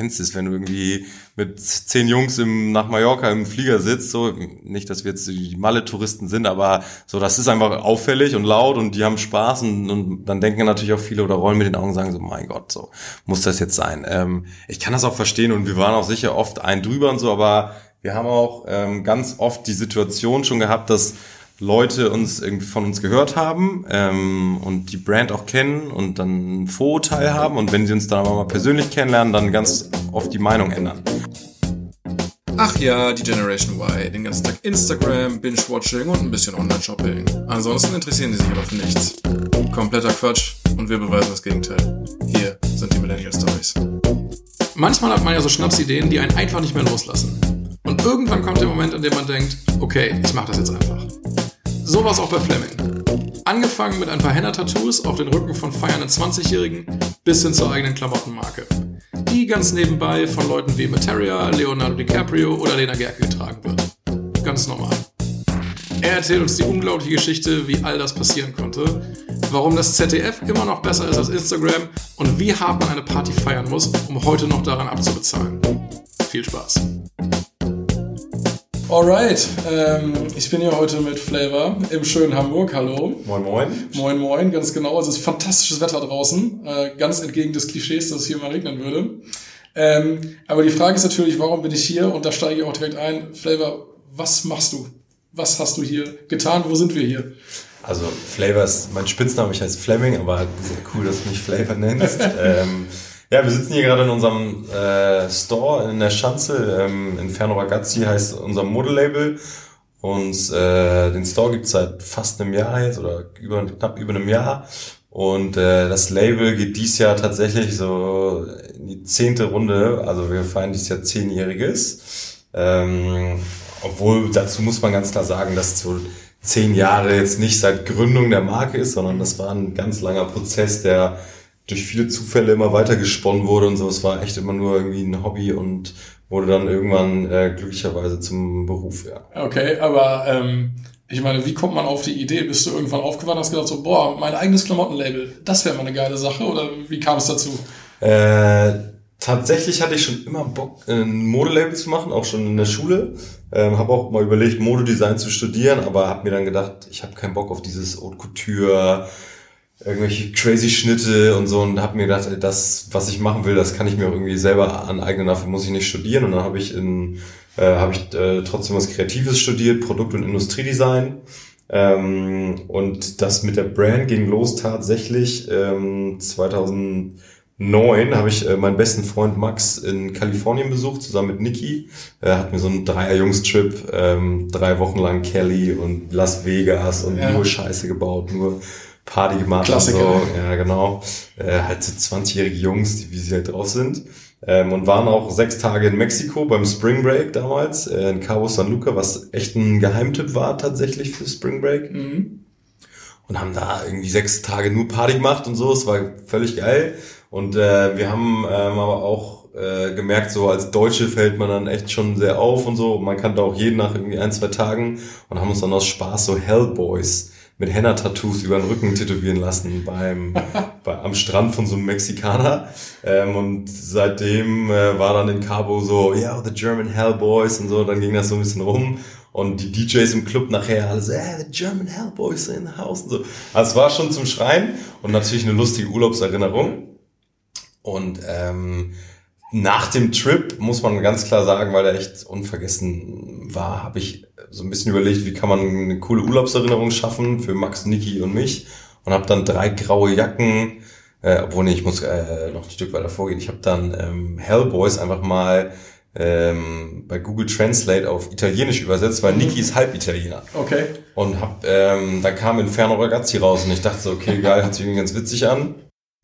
kennst es, wenn du irgendwie mit zehn Jungs im, nach Mallorca im Flieger sitzt, so, nicht, dass wir jetzt die Malle-Touristen sind, aber so, das ist einfach auffällig und laut und die haben Spaß und, und dann denken natürlich auch viele oder rollen mit den Augen und sagen so, mein Gott, so, muss das jetzt sein. Ähm, ich kann das auch verstehen und wir waren auch sicher oft ein drüber und so, aber wir haben auch ähm, ganz oft die Situation schon gehabt, dass Leute uns irgendwie von uns gehört haben ähm, und die Brand auch kennen und dann ein Vorurteil haben und wenn sie uns dann aber mal persönlich kennenlernen, dann ganz oft die Meinung ändern. Ach ja, die Generation Y, den ganzen Tag Instagram, Binge-Watching und ein bisschen Online-Shopping. Ansonsten interessieren die sich aber für nichts. Kompletter Quatsch und wir beweisen das Gegenteil. Hier sind die Millennial Stories. Manchmal hat man ja so Schnapsideen, die einen einfach nicht mehr loslassen. Und irgendwann kommt der Moment, in dem man denkt, okay, ich mach das jetzt einfach. So war es auch bei Fleming. Angefangen mit ein paar Henna-Tattoos auf den Rücken von feiernden 20-Jährigen bis hin zur eigenen Klamottenmarke. Die ganz nebenbei von Leuten wie Materia, Leonardo DiCaprio oder Lena Gerke getragen wird. Ganz normal. Er erzählt uns die unglaubliche Geschichte, wie all das passieren konnte, warum das ZDF immer noch besser ist als Instagram und wie hart man eine Party feiern muss, um heute noch daran abzubezahlen. Viel Spaß! Alright, ähm, ich bin hier heute mit Flavor im schönen Hamburg. Hallo. Moin, moin. Moin, moin, ganz genau. Es ist fantastisches Wetter draußen. Äh, ganz entgegen des Klischees, dass es hier mal regnen würde. Ähm, aber die Frage ist natürlich, warum bin ich hier? Und da steige ich auch direkt ein. Flavor, was machst du? Was hast du hier getan? Wo sind wir hier? Also Flavor ist mein Spitzname, ich heiße Fleming, aber sehr cool, dass du mich Flavor nennst. ähm, ja, wir sitzen hier gerade in unserem äh, Store in der Schanze. Ähm, Inferno Ragazzi heißt unser Modelabel. Und äh, den Store gibt's seit fast einem Jahr jetzt oder über, knapp über einem Jahr. Und äh, das Label geht dies Jahr tatsächlich so in die zehnte Runde. Also wir feiern dieses Jahr zehnjähriges. Ähm, obwohl dazu muss man ganz klar sagen, dass so zehn Jahre jetzt nicht seit Gründung der Marke ist, sondern das war ein ganz langer Prozess, der durch viele Zufälle immer weiter gesponnen wurde und so. Es war echt immer nur irgendwie ein Hobby und wurde dann irgendwann äh, glücklicherweise zum Beruf, ja. Okay, aber ähm, ich meine, wie kommt man auf die Idee? Bist du irgendwann aufgewacht und hast gedacht so, boah, mein eigenes Klamottenlabel, das wäre mal eine geile Sache oder wie kam es dazu? Äh, tatsächlich hatte ich schon immer Bock, ein Modelabel zu machen, auch schon in der Schule. Ähm, habe auch mal überlegt, Modedesign zu studieren, aber habe mir dann gedacht, ich habe keinen Bock auf dieses Haute Couture, irgendwelche crazy Schnitte und so und habe mir gedacht, das, was ich machen will, das kann ich mir auch irgendwie selber aneignen, dafür muss ich nicht studieren und dann habe ich in äh, habe ich äh, trotzdem was Kreatives studiert, Produkt- und Industriedesign ähm, und das mit der Brand ging los tatsächlich ähm, 2009 habe ich äh, meinen besten Freund Max in Kalifornien besucht, zusammen mit Niki. Er hat mir so einen Dreier-Jungs-Trip, ähm, drei Wochen lang Kelly und Las Vegas und ja. nur Scheiße gebaut, nur Party gemacht Klassiker. und so. Ja, genau. Äh, halt so 20-jährige Jungs, die, wie sie halt drauf sind. Ähm, und waren auch sechs Tage in Mexiko beim Spring Break damals, äh, in Cabo San Luca, was echt ein Geheimtipp war tatsächlich für Spring Break. Mhm. Und haben da irgendwie sechs Tage nur Party gemacht und so. Es war völlig geil. Und äh, wir haben ähm, aber auch äh, gemerkt, so als Deutsche fällt man dann echt schon sehr auf und so. Man kannte auch jeden nach irgendwie ein, zwei Tagen und haben uns dann aus Spaß so Hellboys mit Henna-Tattoos über den Rücken tätowieren lassen beim bei, am Strand von so einem Mexikaner. Ähm, und seitdem äh, war dann in Cabo so, ja, yeah, the German Hellboys und so. Dann ging das so ein bisschen rum. Und die DJs im Club nachher alle so, hey, the German Hellboys in the house und so. Also es war schon zum Schreien und natürlich eine lustige Urlaubserinnerung. Und ähm, nach dem Trip muss man ganz klar sagen, weil er echt unvergessen war, habe ich so ein bisschen überlegt, wie kann man eine coole Urlaubserinnerung schaffen für Max, Niki und mich und habe dann drei graue Jacken, äh, obwohl nee, ich muss äh, noch ein Stück weiter vorgehen. Ich habe dann ähm, Hellboys einfach mal ähm, bei Google Translate auf Italienisch übersetzt, weil Niki ist halb Italiener. Okay. Und hab, ähm, dann kam Inferno Ragazzi raus und ich dachte so, okay, geil, hört sich irgendwie ganz witzig an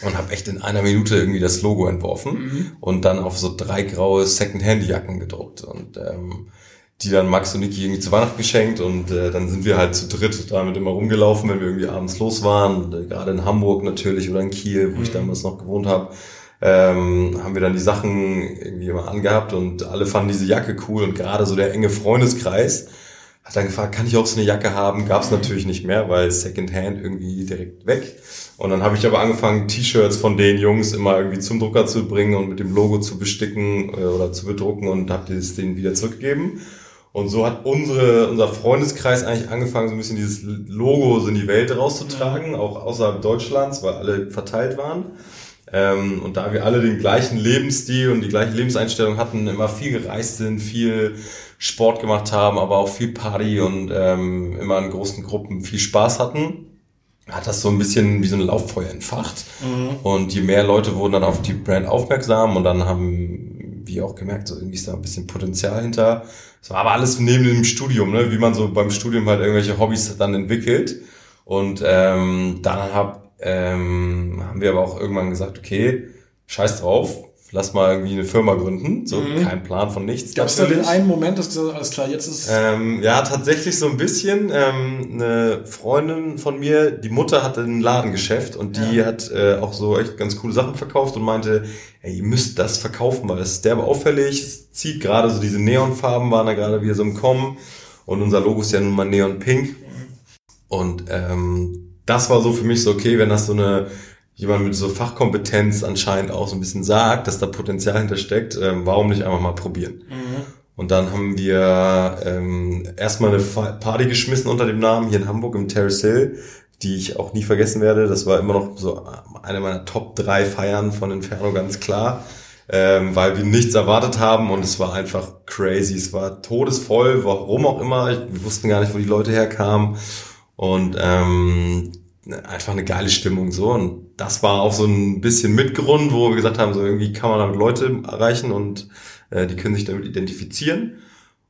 und habe echt in einer Minute irgendwie das Logo entworfen mhm. und dann auf so drei graue Second-Hand-Jacken gedruckt und ähm, die dann Max und Niki irgendwie zu Weihnachten geschenkt und äh, dann sind wir halt zu dritt damit immer rumgelaufen, wenn wir irgendwie abends los waren, und, äh, gerade in Hamburg natürlich oder in Kiel, wo mhm. ich damals noch gewohnt habe, ähm, haben wir dann die Sachen irgendwie immer angehabt und alle fanden diese Jacke cool und gerade so der enge Freundeskreis hat dann gefragt, kann ich auch so eine Jacke haben? Gab es natürlich nicht mehr, weil Secondhand irgendwie direkt weg. Und dann habe ich aber angefangen, T-Shirts von den Jungs immer irgendwie zum Drucker zu bringen und mit dem Logo zu besticken äh, oder zu bedrucken und habe das denen wieder zurückgegeben. Und so hat unsere, unser Freundeskreis eigentlich angefangen, so ein bisschen dieses Logo so in die Welt rauszutragen, auch außerhalb Deutschlands, weil alle verteilt waren. Ähm, und da wir alle den gleichen Lebensstil und die gleiche Lebenseinstellung hatten, immer viel gereist sind, viel Sport gemacht haben, aber auch viel Party und ähm, immer in großen Gruppen viel Spaß hatten, hat das so ein bisschen wie so ein Lauffeuer entfacht. Mhm. Und je mehr Leute wurden dann auf die Brand aufmerksam und dann haben wir auch gemerkt, so irgendwie ist da ein bisschen Potenzial hinter. Es war aber alles neben dem Studium, ne? wie man so beim Studium halt irgendwelche Hobbys dann entwickelt. Und ähm, dann hab, ähm, haben wir aber auch irgendwann gesagt, okay, scheiß drauf, lass mal irgendwie eine Firma gründen. So mhm. kein Plan von nichts. Gab es da den einen Moment, dass gesagt alles klar, jetzt ist. Ähm, ja, tatsächlich so ein bisschen. Ähm, eine Freundin von mir, die Mutter hatte ein Ladengeschäft und die ja. hat äh, auch so echt ganz coole Sachen verkauft und meinte, ey, ihr müsst das verkaufen, weil das ist derbe auffällig. Es zieht gerade so diese Neonfarben waren da gerade wieder so im Kommen. Und unser Logo ist ja nun mal Neon Pink. Und ähm, das war so für mich so, okay, wenn das so eine jemand mit so Fachkompetenz anscheinend auch so ein bisschen sagt, dass da Potenzial hintersteckt, ähm, warum nicht einfach mal probieren? Mhm. Und dann haben wir ähm, erstmal eine Party geschmissen unter dem Namen hier in Hamburg im Terrace Hill, die ich auch nie vergessen werde. Das war immer noch so eine meiner Top drei Feiern von Inferno, ganz klar. Ähm, weil wir nichts erwartet haben und es war einfach crazy. Es war todesvoll, warum auch immer. Wir wussten gar nicht, wo die Leute herkamen. Und ähm, einfach eine geile Stimmung so. Und das war auch so ein bisschen Mitgrund, wo wir gesagt haben, so irgendwie kann man damit Leute erreichen und äh, die können sich damit identifizieren.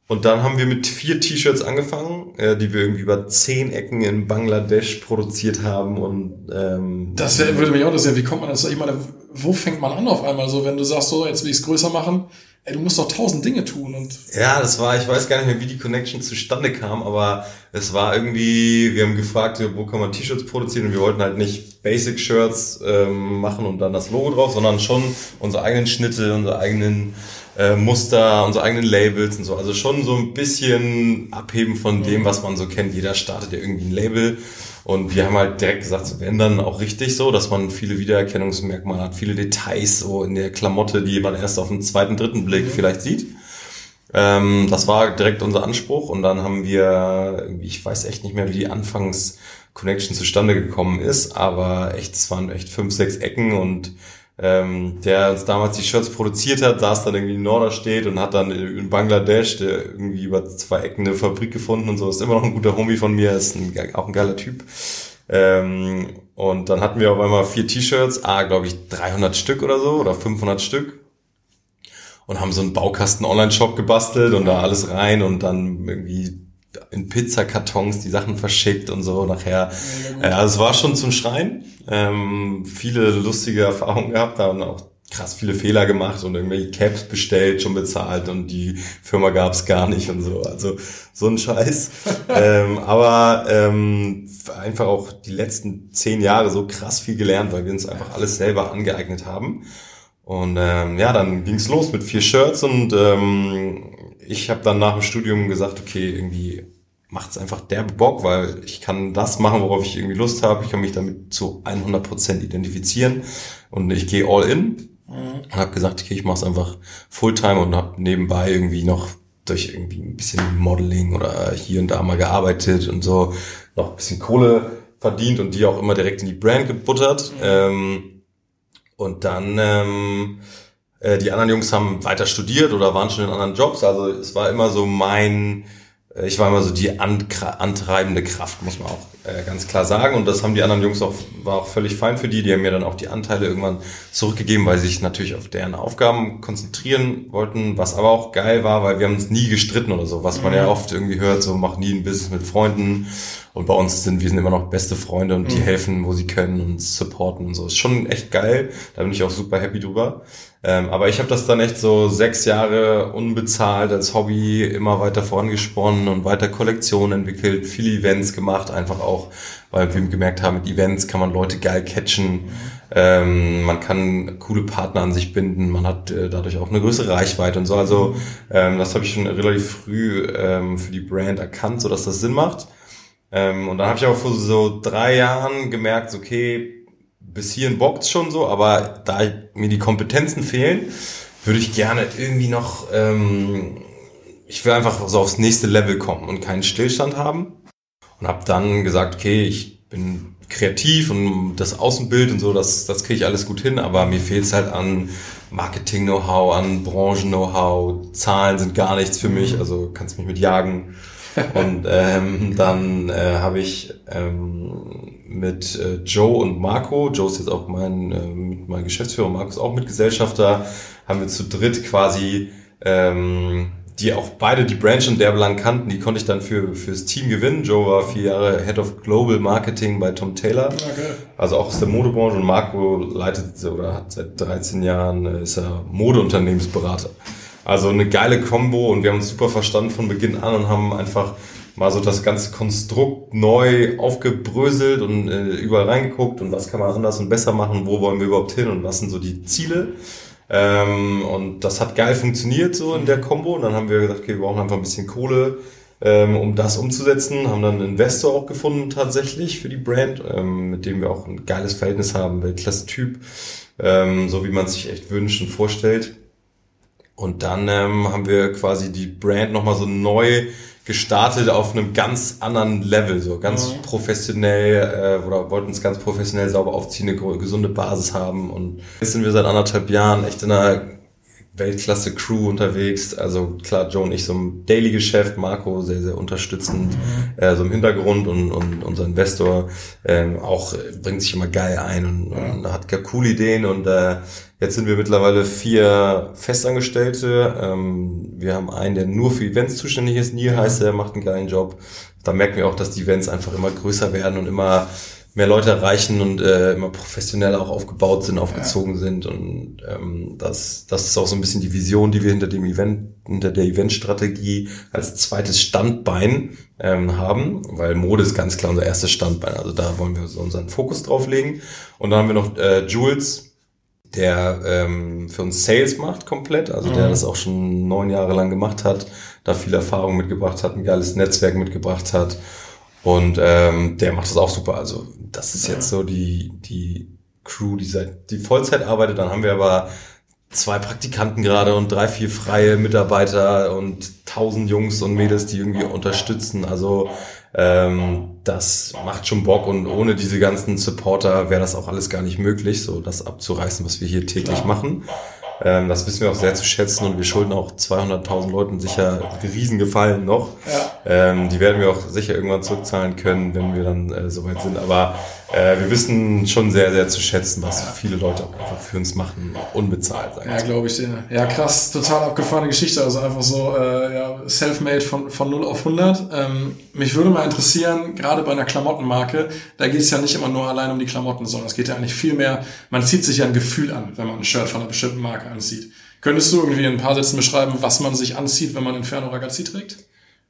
Und dann haben wir mit vier T-Shirts angefangen, äh, die wir irgendwie über zehn Ecken in Bangladesch produziert haben und ähm, das wär, würde mich auch interessieren, wie kommt man das? Ich meine, wo fängt man an auf einmal so, wenn du sagst, so jetzt will ich es größer machen? Ey, du musst doch tausend Dinge tun und. Ja, das war, ich weiß gar nicht mehr, wie die Connection zustande kam, aber es war irgendwie, wir haben gefragt, wo kann man T-Shirts produzieren und wir wollten halt nicht Basic-Shirts ähm, machen und dann das Logo drauf, sondern schon unsere eigenen Schnitte, unsere eigenen äh, Muster, unsere eigenen Labels und so. Also schon so ein bisschen abheben von dem, was man so kennt. Jeder startet ja irgendwie ein Label und wir haben halt direkt gesagt, so, wenn dann auch richtig so, dass man viele Wiedererkennungsmerkmale hat, viele Details so in der Klamotte, die man erst auf den zweiten, dritten Blick mhm. vielleicht sieht. Ähm, das war direkt unser Anspruch und dann haben wir, ich weiß echt nicht mehr, wie die Anfangs Connection zustande gekommen ist, aber echt, es waren echt fünf, sechs Ecken und ähm, der uns damals die Shirts produziert hat, saß dann irgendwie in Norderstedt und hat dann in Bangladesch der irgendwie über zwei Ecken eine Fabrik gefunden und so. Ist immer noch ein guter Homie von mir, ist ein, auch ein geiler Typ. Ähm, und dann hatten wir auf einmal vier T-Shirts, ah, glaube ich, 300 Stück oder so oder 500 Stück und haben so einen Baukasten-Online-Shop gebastelt und da alles rein und dann irgendwie in Pizzakartons die Sachen verschickt und so nachher. Ja, also es war schon zum Schreien. Ähm, viele lustige Erfahrungen gehabt, da und auch krass viele Fehler gemacht und irgendwelche Caps bestellt, schon bezahlt und die Firma gab es gar nicht und so. Also so ein Scheiß. ähm, aber ähm, einfach auch die letzten zehn Jahre so krass viel gelernt, weil wir uns einfach alles selber angeeignet haben. Und ähm, ja, dann ging's los mit vier Shirts und ähm, ich habe dann nach dem Studium gesagt, okay, irgendwie macht's einfach derbe Bock, weil ich kann das machen, worauf ich irgendwie Lust habe. Ich kann mich damit zu 100% identifizieren und ich gehe all in mhm. und habe gesagt, okay, ich mache es einfach Fulltime und habe nebenbei irgendwie noch durch irgendwie ein bisschen Modeling oder hier und da mal gearbeitet und so noch ein bisschen Kohle verdient und die auch immer direkt in die Brand gebuttert. Mhm. Ähm, und dann ähm, äh, die anderen Jungs haben weiter studiert oder waren schon in anderen Jobs. Also es war immer so mein, ich war immer so die antreibende Kraft, muss man auch äh, ganz klar sagen. Und das haben die anderen Jungs auch, war auch völlig fein für die. Die haben mir dann auch die Anteile irgendwann zurückgegeben, weil sie sich natürlich auf deren Aufgaben konzentrieren wollten. Was aber auch geil war, weil wir haben uns nie gestritten oder so, was man ja mhm. oft irgendwie hört, so mach nie ein Business mit Freunden Und bei uns sind wir sind immer noch beste Freunde und die Mhm. helfen, wo sie können und supporten und so. Ist schon echt geil. Da bin ich auch super happy drüber. Ähm, aber ich habe das dann echt so sechs Jahre unbezahlt als Hobby immer weiter vorangesponnen und weiter Kollektionen entwickelt, viele Events gemacht, einfach auch, weil wir gemerkt haben, mit Events kann man Leute geil catchen, ähm, man kann coole Partner an sich binden, man hat äh, dadurch auch eine größere Reichweite und so. Also ähm, das habe ich schon relativ früh ähm, für die Brand erkannt, so dass das Sinn macht. Ähm, und dann habe ich auch vor so drei Jahren gemerkt, okay, bis hierhin bockt's schon so, aber da mir die Kompetenzen fehlen, würde ich gerne irgendwie noch, ähm, ich will einfach so aufs nächste Level kommen und keinen Stillstand haben. Und habe dann gesagt, okay, ich bin kreativ und das Außenbild und so, das, das kriege ich alles gut hin, aber mir fehlt's halt an Marketing-Know-how, an Branchen-Know-how, Zahlen sind gar nichts für mich, also kannst mich mit jagen. Und ähm, dann äh, habe ich ähm, mit äh, Joe und Marco, Joe ist jetzt auch mein, äh, mein Geschäftsführer, Marco ist auch Mitgesellschafter, haben wir zu dritt quasi, ähm, die auch beide die Branch und Derbelang kannten, die konnte ich dann für fürs Team gewinnen. Joe war vier Jahre Head of Global Marketing bei Tom Taylor. Okay. Also auch aus der Modebranche und Marco leitet oder hat seit 13 Jahren äh, ist er Modeunternehmensberater. Also eine geile Combo und wir haben uns super verstanden von Beginn an und haben einfach mal so das ganze Konstrukt neu aufgebröselt und äh, überall reingeguckt und was kann man anders und besser machen, wo wollen wir überhaupt hin und was sind so die Ziele. Ähm, und das hat geil funktioniert so in der Combo und dann haben wir gesagt, okay, wir brauchen einfach ein bisschen Kohle, ähm, um das umzusetzen, haben dann einen Investor auch gefunden tatsächlich für die Brand, ähm, mit dem wir auch ein geiles Verhältnis haben, Weltklasse-Typ, ähm, so wie man sich echt wünscht und vorstellt. Und dann ähm, haben wir quasi die Brand nochmal so neu gestartet auf einem ganz anderen Level, so ganz Mhm. professionell äh, oder wollten es ganz professionell sauber aufziehen, eine gesunde Basis haben. Und jetzt sind wir seit anderthalb Jahren echt in einer Weltklasse-Crew unterwegs. Also klar, Joe und ich so im Daily-Geschäft, Marco sehr, sehr unterstützend, äh, so im Hintergrund und, und unser Investor ähm, auch äh, bringt sich immer geil ein und, und hat gar coole Ideen und äh, jetzt sind wir mittlerweile vier Festangestellte. Ähm, wir haben einen, der nur für Events zuständig ist, Neil heißt er, macht einen geilen Job. Da merken wir auch, dass die Events einfach immer größer werden und immer mehr Leute erreichen und äh, immer professioneller auch aufgebaut sind, aufgezogen sind. Und ähm, das, das ist auch so ein bisschen die Vision, die wir hinter dem Event, hinter der Eventstrategie als zweites Standbein ähm, haben, weil Mode ist ganz klar unser erstes Standbein. Also da wollen wir so unseren Fokus drauf legen. Und dann haben wir noch äh, Jules, der ähm, für uns Sales macht komplett, also der Mhm. das auch schon neun Jahre lang gemacht hat, da viel Erfahrung mitgebracht hat, ein geiles Netzwerk mitgebracht hat. Und ähm, der macht das auch super. Also das ist jetzt so die, die Crew, die seit die Vollzeit arbeitet. Dann haben wir aber zwei Praktikanten gerade und drei, vier freie Mitarbeiter und tausend Jungs und Mädels, die irgendwie unterstützen. Also ähm, das macht schon Bock und ohne diese ganzen Supporter wäre das auch alles gar nicht möglich, so das abzureißen, was wir hier täglich Klar. machen. Ähm, das wissen wir auch sehr zu schätzen und wir schulden auch 200.000 Leuten sicher Riesengefallen noch. Ja. Ähm, die werden wir auch sicher irgendwann zurückzahlen können, wenn wir dann äh, soweit sind. Aber äh, wir wissen schon sehr, sehr zu schätzen, was viele Leute auch einfach für uns machen, unbezahlt. Ja, glaube ich dir. Ja, krass, total abgefahrene Geschichte. Also einfach so, äh, ja, self-made von, von 0 auf 100. Ähm, mich würde mal interessieren, gerade bei einer Klamottenmarke, da geht es ja nicht immer nur allein um die Klamotten, sondern es geht ja eigentlich viel mehr, man zieht sich ja ein Gefühl an, wenn man ein Shirt von einer bestimmten Marke anzieht. Könntest du irgendwie in ein paar Sätzen beschreiben, was man sich anzieht, wenn man Inferno Ragazzi trägt?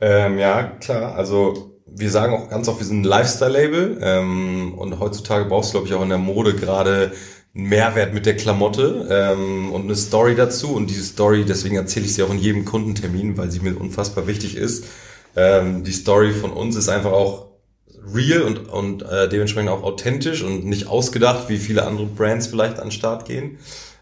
Ähm, ja, klar. Also wir sagen auch ganz oft, wir sind ein Lifestyle-Label ähm, und heutzutage brauchst du, glaube ich, auch in der Mode gerade einen Mehrwert mit der Klamotte ähm, und eine Story dazu. Und diese Story, deswegen erzähle ich sie auch in jedem Kundentermin, weil sie mir unfassbar wichtig ist. Ähm, die Story von uns ist einfach auch real und, und äh, dementsprechend auch authentisch und nicht ausgedacht, wie viele andere Brands vielleicht an den Start gehen.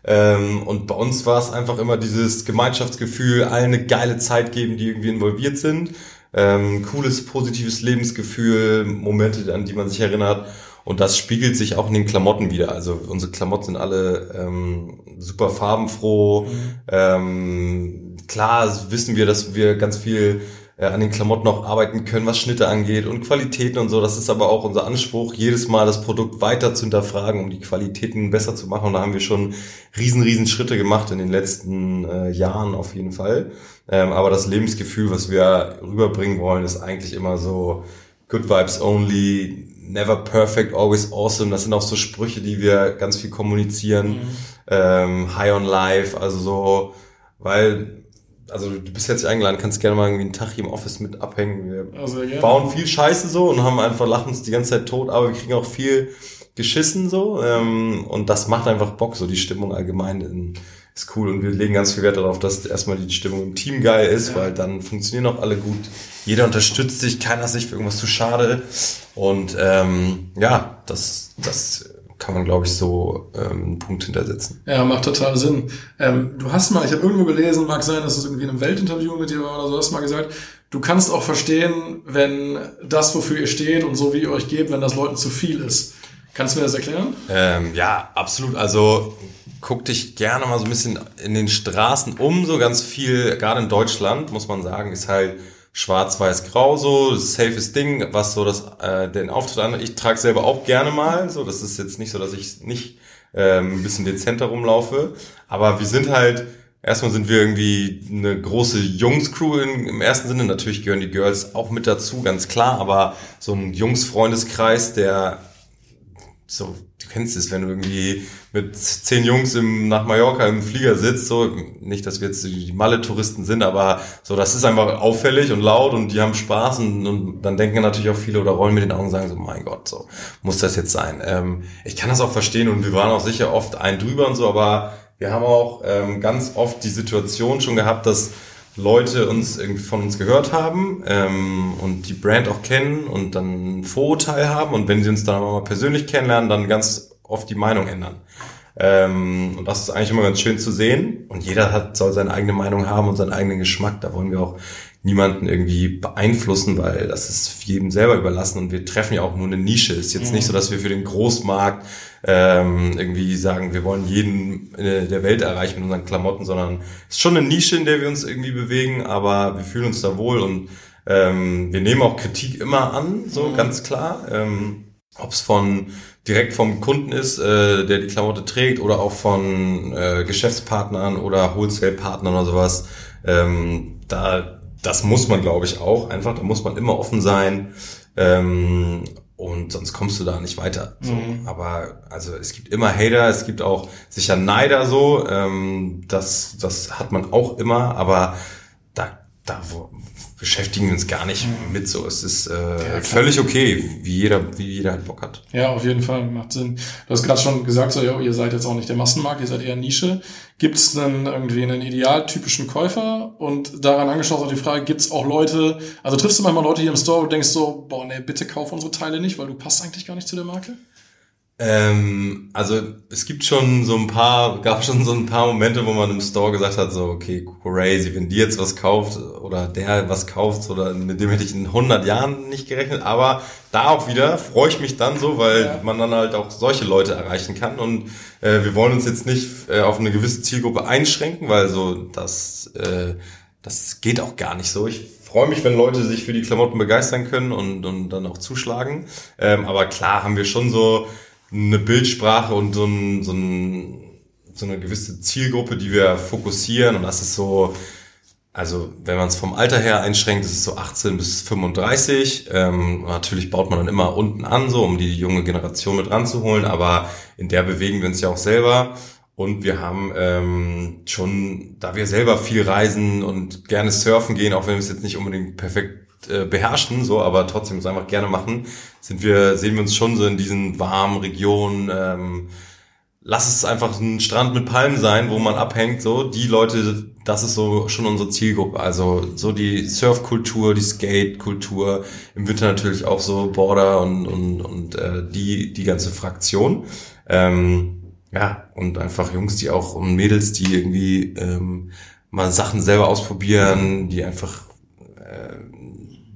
Ähm, und bei uns war es einfach immer dieses Gemeinschaftsgefühl, allen eine geile Zeit geben, die irgendwie involviert sind. Ähm, cooles, positives Lebensgefühl, Momente, an die man sich erinnert. Und das spiegelt sich auch in den Klamotten wieder. Also unsere Klamotten sind alle ähm, super farbenfroh. Ähm, klar wissen wir, dass wir ganz viel äh, an den Klamotten auch arbeiten können, was Schnitte angeht und Qualitäten und so. Das ist aber auch unser Anspruch, jedes Mal das Produkt weiter zu hinterfragen, um die Qualitäten besser zu machen. Und da haben wir schon riesen, riesen Schritte gemacht in den letzten äh, Jahren auf jeden Fall. Ähm, aber das Lebensgefühl, was wir rüberbringen wollen, ist eigentlich immer so Good Vibes Only, Never Perfect, Always Awesome. Das sind auch so Sprüche, die wir ganz viel kommunizieren. Mhm. Ähm, High on Life, also so, weil also du bist jetzt eingeladen, kannst gerne mal irgendwie einen Tag hier im Office mit abhängen. Wir also, bauen viel Scheiße so und haben einfach lachen uns die ganze Zeit tot, aber wir kriegen auch viel geschissen so ähm, und das macht einfach Bock, so die Stimmung allgemein in, ist cool und wir legen ganz viel Wert darauf, dass erstmal die Stimmung im Team geil ist, ja. weil dann funktionieren auch alle gut. Jeder unterstützt sich, keiner ist sich für irgendwas zu schade und ähm, ja, das, das kann man, glaube ich, so ähm, einen Punkt hintersetzen. Ja, macht total Sinn. Ähm, du hast mal, ich habe irgendwo gelesen, mag sein, dass es irgendwie in einem Weltinterview mit dir war oder so, hast mal gesagt, du kannst auch verstehen, wenn das, wofür ihr steht und so wie ihr euch gebt, wenn das Leuten zu viel ist. Kannst du mir das erklären? Ähm, ja, absolut. Also guck dich gerne mal so ein bisschen in den Straßen um, so ganz viel, gerade in Deutschland, muss man sagen, ist halt schwarz-weiß-grau so, safes Ding, was so das, äh, den Auftritt an. Ich trage selber auch gerne mal, so, das ist jetzt nicht so, dass ich nicht ähm, ein bisschen dezenter rumlaufe, aber wir sind halt, erstmal sind wir irgendwie eine große Jungs-Crew im ersten Sinne, natürlich gehören die Girls auch mit dazu, ganz klar, aber so ein Jungs-Freundeskreis, der so, du kennst es, wenn du irgendwie mit zehn Jungs im, nach Mallorca im Flieger sitzt, so, nicht, dass wir jetzt die Malle-Touristen sind, aber so, das ist einfach auffällig und laut und die haben Spaß und, und dann denken natürlich auch viele oder rollen mit den Augen und sagen so, mein Gott, so, muss das jetzt sein. Ähm, ich kann das auch verstehen und wir waren auch sicher oft ein drüber und so, aber wir haben auch ähm, ganz oft die Situation schon gehabt, dass Leute uns irgendwie von uns gehört haben ähm, und die Brand auch kennen und dann ein Vorurteil haben und wenn sie uns dann mal persönlich kennenlernen, dann ganz oft die Meinung ändern. Ähm, und das ist eigentlich immer ganz schön zu sehen. Und jeder hat, soll seine eigene Meinung haben und seinen eigenen Geschmack. Da wollen wir auch niemanden irgendwie beeinflussen, weil das ist jedem selber überlassen und wir treffen ja auch nur eine Nische. Ist jetzt mhm. nicht so, dass wir für den Großmarkt ähm, irgendwie sagen, wir wollen jeden der Welt erreichen mit unseren Klamotten, sondern es ist schon eine Nische, in der wir uns irgendwie bewegen, aber wir fühlen uns da wohl und ähm, wir nehmen auch Kritik immer an, so mhm. ganz klar. Ähm, Ob es von direkt vom Kunden ist, äh, der die Klamotte trägt, oder auch von äh, Geschäftspartnern oder Wholesale-Partnern oder sowas. Ähm, da das muss man, glaube ich, auch einfach. Da muss man immer offen sein. Ähm, und sonst kommst du da nicht weiter. So. Mhm. Aber also es gibt immer Hater, es gibt auch sicher Neider so. Ähm, das, das hat man auch immer, aber da, da beschäftigen uns gar nicht mhm. mit so. Es ist äh, ja, völlig okay, wie jeder, wie jeder halt Bock hat. Ja, auf jeden Fall, macht Sinn. Du hast gerade schon gesagt, so, ja, ihr seid jetzt auch nicht der Massenmarkt, ihr seid eher Nische. Gibt es denn irgendwie einen idealtypischen Käufer? Und daran angeschlossen auch die Frage, gibt es auch Leute, also triffst du manchmal Leute hier im Store und denkst so, boah, nee, bitte kauf unsere Teile nicht, weil du passt eigentlich gar nicht zu der Marke? Ähm, also es gibt schon so ein paar, gab schon so ein paar Momente, wo man im Store gesagt hat, so okay, crazy, wenn die jetzt was kauft oder der was kauft, oder mit dem hätte ich in 100 Jahren nicht gerechnet, aber da auch wieder freue ich mich dann so, weil ja. man dann halt auch solche Leute erreichen kann und äh, wir wollen uns jetzt nicht äh, auf eine gewisse Zielgruppe einschränken, weil so das, äh, das geht auch gar nicht so. Ich freue mich, wenn Leute sich für die Klamotten begeistern können und, und dann auch zuschlagen, ähm, aber klar haben wir schon so eine Bildsprache und so, ein, so, ein, so eine gewisse Zielgruppe, die wir fokussieren. Und das ist so, also wenn man es vom Alter her einschränkt, ist es so 18 bis 35. Ähm, natürlich baut man dann immer unten an, so um die junge Generation mit ranzuholen, aber in der bewegen wir uns ja auch selber. Und wir haben ähm, schon, da wir selber viel reisen und gerne surfen gehen, auch wenn wir es jetzt nicht unbedingt perfekt äh, beherrschen, so, aber trotzdem es einfach gerne machen, sind wir, sehen wir uns schon so in diesen warmen Regionen, ähm, lass es einfach ein Strand mit Palmen sein, wo man abhängt, so, die Leute, das ist so schon unsere Zielgruppe, also so die Surfkultur, die Skatekultur, im Winter natürlich auch so Border und, und, und äh, die, die ganze Fraktion. Ähm, ja, und einfach Jungs, die auch und Mädels, die irgendwie ähm, mal Sachen selber ausprobieren, die einfach äh,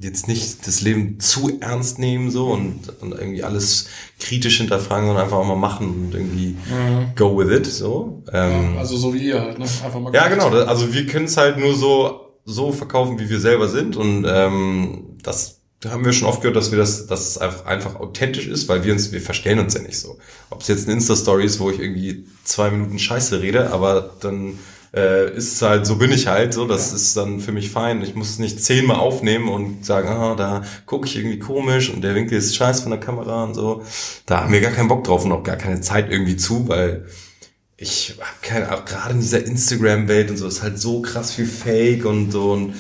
jetzt nicht das Leben zu ernst nehmen so und, und irgendwie alles kritisch hinterfragen, sondern einfach auch mal machen und irgendwie mhm. go with it so. Ähm, ja, also so wie ihr halt, ne? Einfach mal. Ja, genau. Also wir können es halt nur so so verkaufen, wie wir selber sind und ähm, das haben wir schon oft gehört, dass wir das, dass es einfach, einfach authentisch ist, weil wir uns, wir verstellen uns ja nicht so. Ob es jetzt eine Insta-Story ist, wo ich irgendwie zwei Minuten Scheiße rede, aber dann äh, ist halt, so bin ich halt, so, das ist dann für mich fein. Ich muss nicht zehnmal aufnehmen und sagen, ah, da gucke ich irgendwie komisch und der Winkel ist scheiß von der Kamera und so. Da haben wir gar keinen Bock drauf und auch gar keine Zeit irgendwie zu, weil ich habe keine, auch gerade in dieser Instagram-Welt und so ist halt so krass viel Fake und so und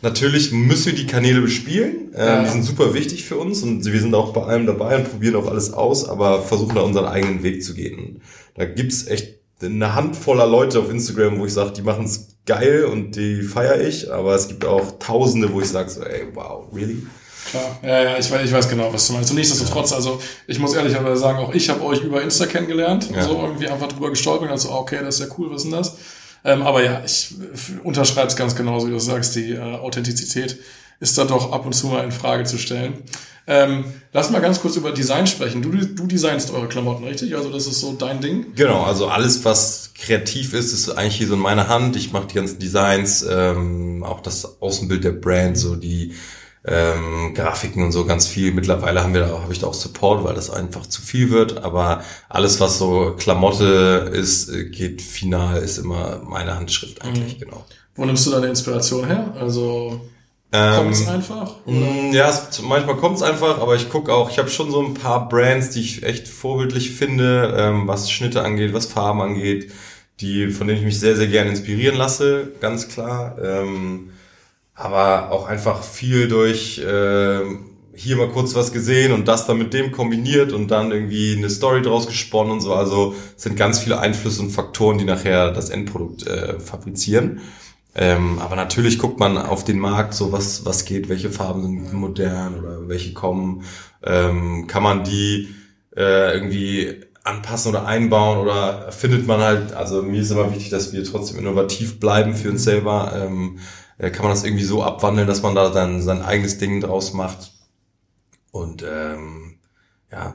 natürlich müssen wir die Kanäle bespielen. Ähm, ja. Die sind super wichtig für uns und wir sind auch bei allem dabei und probieren auch alles aus, aber versuchen da unseren eigenen Weg zu gehen. Da gibt's echt eine Handvoller Leute auf Instagram, wo ich sage, die machen's geil und die feiere ich, aber es gibt auch Tausende, wo ich sage so, ey, wow, really? Klar, ja, ja, ich weiß, ich weiß genau, was du meinst. Und nichtsdestotrotz, also ich muss ehrlicherweise sagen, auch ich habe euch über Insta kennengelernt, ja. so irgendwie einfach drüber gestolpert und also, okay, das ist ja cool, was ist denn das? Ähm, aber ja, ich unterschreibe es ganz genauso, wie du sagst, die äh, Authentizität ist da doch ab und zu mal in Frage zu stellen. Ähm, lass mal ganz kurz über Design sprechen. Du, du designst eure Klamotten, richtig? Also das ist so dein Ding? Genau, also alles, was kreativ ist, ist eigentlich hier so in meiner Hand. Ich mache die ganzen Designs, ähm, auch das Außenbild der Brand, so die ähm, Grafiken und so ganz viel. Mittlerweile haben wir da habe ich da auch Support, weil das einfach zu viel wird. Aber alles, was so Klamotte ist, äh, geht final, ist immer meine Handschrift eigentlich, mhm. genau. Wo nimmst du deine Inspiration her? Also kommt es einfach? Oder? Mm, ja, es, manchmal kommt es einfach, aber ich gucke auch, ich habe schon so ein paar Brands, die ich echt vorbildlich finde, ähm, was Schnitte angeht, was Farben angeht, die, von denen ich mich sehr, sehr gerne inspirieren lasse, ganz klar. Ähm, aber auch einfach viel durch äh, hier mal kurz was gesehen und das dann mit dem kombiniert und dann irgendwie eine Story draus gesponnen und so. Also sind ganz viele Einflüsse und Faktoren, die nachher das Endprodukt äh, fabrizieren. Ähm, aber natürlich guckt man auf den Markt, so was, was geht, welche Farben sind modern oder welche kommen. Ähm, kann man die äh, irgendwie anpassen oder einbauen oder findet man halt, also mir ist immer wichtig, dass wir trotzdem innovativ bleiben für uns selber. Ähm, äh, kann man das irgendwie so abwandeln, dass man da dann sein eigenes Ding draus macht. Und ähm, ja,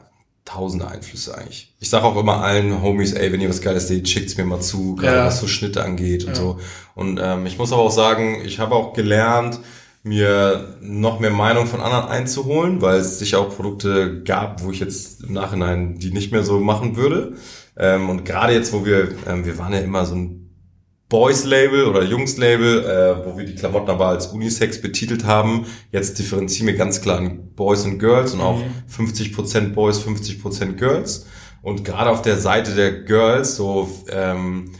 tausende Einflüsse eigentlich. Ich sage auch immer allen Homies, ey, wenn ihr was Geiles seht, schickt's mir mal zu, gerade ja. was so Schnitte angeht und ja. so. Und ähm, ich muss aber auch sagen, ich habe auch gelernt, mir noch mehr Meinung von anderen einzuholen, weil es sicher auch Produkte gab, wo ich jetzt im Nachhinein die nicht mehr so machen würde. Ähm, und gerade jetzt, wo wir, ähm, wir waren ja immer so ein Boys-Label oder Jungs-Label, äh, wo wir die Klamotten aber als Unisex betitelt haben. Jetzt differenzieren wir ganz klar in Boys und Girls und auch 50% Boys, 50% Girls. Und gerade auf der Seite der Girls, so ähm,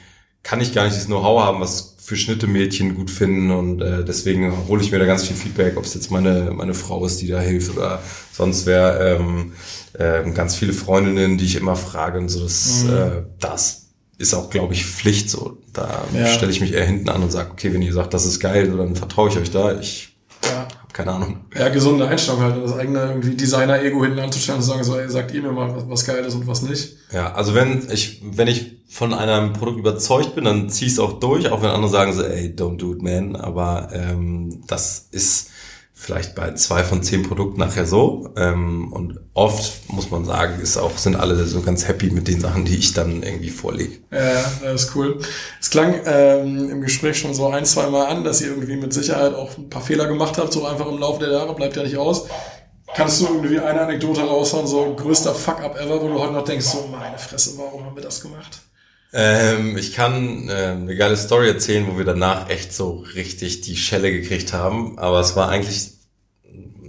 kann ich gar nicht das Know-how haben, was für Schnitte Mädchen gut finden und äh, deswegen hole ich mir da ganz viel Feedback, ob es jetzt meine meine Frau ist, die da hilft oder sonst wer ähm, äh, ganz viele Freundinnen, die ich immer frage und so das mhm. äh, das ist auch, glaube ich, Pflicht so. Da ja. stelle ich mich eher hinten an und sage, okay, wenn ihr sagt, das ist geil, dann vertraue ich euch da. Ich ja. habe keine Ahnung. Ja, gesunde Einstellung halt, das eigene irgendwie Designer-Ego hinten anzustellen und zu sagen, so, ey, sagt ihr mir mal, was, was geil ist und was nicht. Ja, also wenn ich, wenn ich von einem Produkt überzeugt bin, dann zieh es auch durch, auch wenn andere sagen so, ey, don't do it, man. Aber ähm, das ist vielleicht bei zwei von zehn Produkten nachher so. Ähm, und oft muss man sagen, ist auch, sind alle so ganz happy mit den Sachen, die ich dann irgendwie vorlege. Ja, das ist cool. Es klang ähm, im Gespräch schon so ein, zwei Mal an, dass ihr irgendwie mit Sicherheit auch ein paar Fehler gemacht habt, so einfach im Laufe der Jahre, bleibt ja nicht aus. Kannst du irgendwie eine Anekdote raushauen, so größter Fuck-up ever, wo du heute noch denkst, so meine Fresse, warum haben wir das gemacht? Ähm, ich kann äh, eine geile Story erzählen, wo wir danach echt so richtig die Schelle gekriegt haben. Aber es war eigentlich,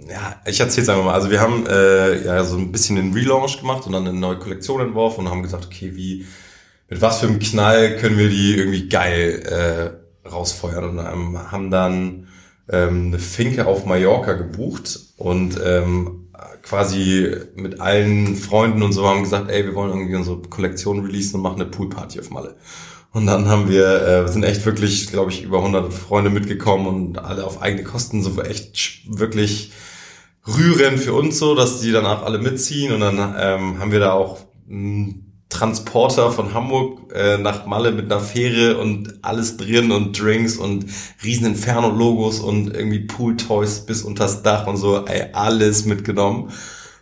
ja, ich erzähl's einfach mal. Also wir haben äh, ja so ein bisschen den Relaunch gemacht und dann eine neue Kollektion entworfen und haben gesagt, okay, wie, mit was für einem Knall können wir die irgendwie geil äh, rausfeuern und ähm, haben dann ähm, eine Finke auf Mallorca gebucht und ähm, quasi mit allen Freunden und so haben gesagt, ey, wir wollen irgendwie unsere Kollektion releasen und machen eine Poolparty auf Malle. Und dann haben wir, äh, sind echt wirklich, glaube ich, über 100 Freunde mitgekommen und alle auf eigene Kosten, so echt wirklich rührend für uns so, dass die danach alle mitziehen und dann ähm, haben wir da auch mh, Transporter von Hamburg äh, nach Malle mit einer Fähre und alles drin und Drinks und riesen Inferno-Logos und irgendwie Pool-Toys bis unters Dach und so, ey, alles mitgenommen.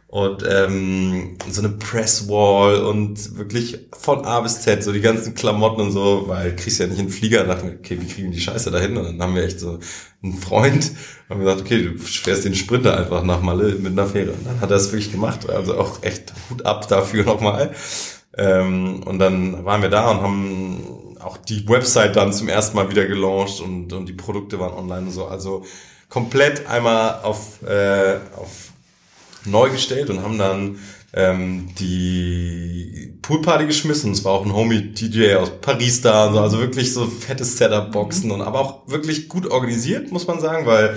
Und ähm, so eine Presswall und wirklich von A bis Z, so die ganzen Klamotten und so, weil kriegst ja nicht einen Flieger, dachten wir, okay, wie kriegen die Scheiße dahin? Und dann haben wir echt so einen Freund, haben gesagt, okay, du fährst den Sprinter einfach nach Malle mit einer Fähre. Und dann hat er es wirklich gemacht, also auch echt Hut ab dafür nochmal. Ähm, und dann waren wir da und haben auch die Website dann zum ersten Mal wieder gelauncht und, und die Produkte waren online und so. Also komplett einmal auf, äh, auf neu gestellt und haben dann ähm, die Poolparty geschmissen. Es war auch ein Homie DJ aus Paris da und so, also wirklich so fette Setup-Boxen und aber auch wirklich gut organisiert, muss man sagen, weil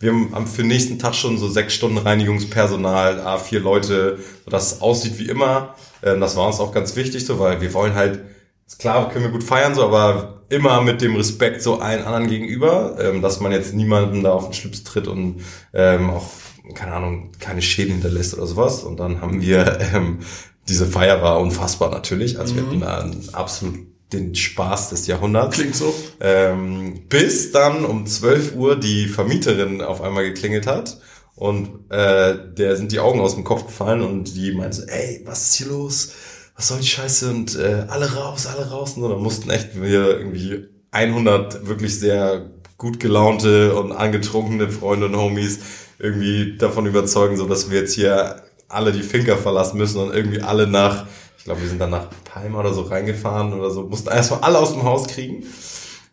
wir haben für den nächsten Tag schon so sechs Stunden Reinigungspersonal, A, vier Leute, sodass es aussieht wie immer. Ähm, das war uns auch ganz wichtig so, weil wir wollen halt, ist klar, können wir gut feiern so, aber immer mit dem Respekt so allen anderen gegenüber, ähm, dass man jetzt niemanden da auf den Schlips tritt und ähm, auch keine Ahnung, keine Schäden hinterlässt oder sowas. Und dann haben wir, ähm, diese Feier war unfassbar natürlich. Also mhm. wir hatten da einen absolut den Spaß des Jahrhunderts. Klingt so. Ähm, bis dann um 12 Uhr die Vermieterin auf einmal geklingelt hat. Und äh, der sind die Augen aus dem Kopf gefallen und die meinte, so, ey, was ist hier los? Was soll die Scheiße? Und äh, alle raus, alle raus. Und so, dann mussten echt wir irgendwie 100 wirklich sehr gut gelaunte und angetrunkene Freunde und Homies irgendwie davon überzeugen, so dass wir jetzt hier alle die Finker verlassen müssen und irgendwie alle nach, ich glaube, wir sind dann nach Palma oder so reingefahren oder so, mussten erstmal alle aus dem Haus kriegen.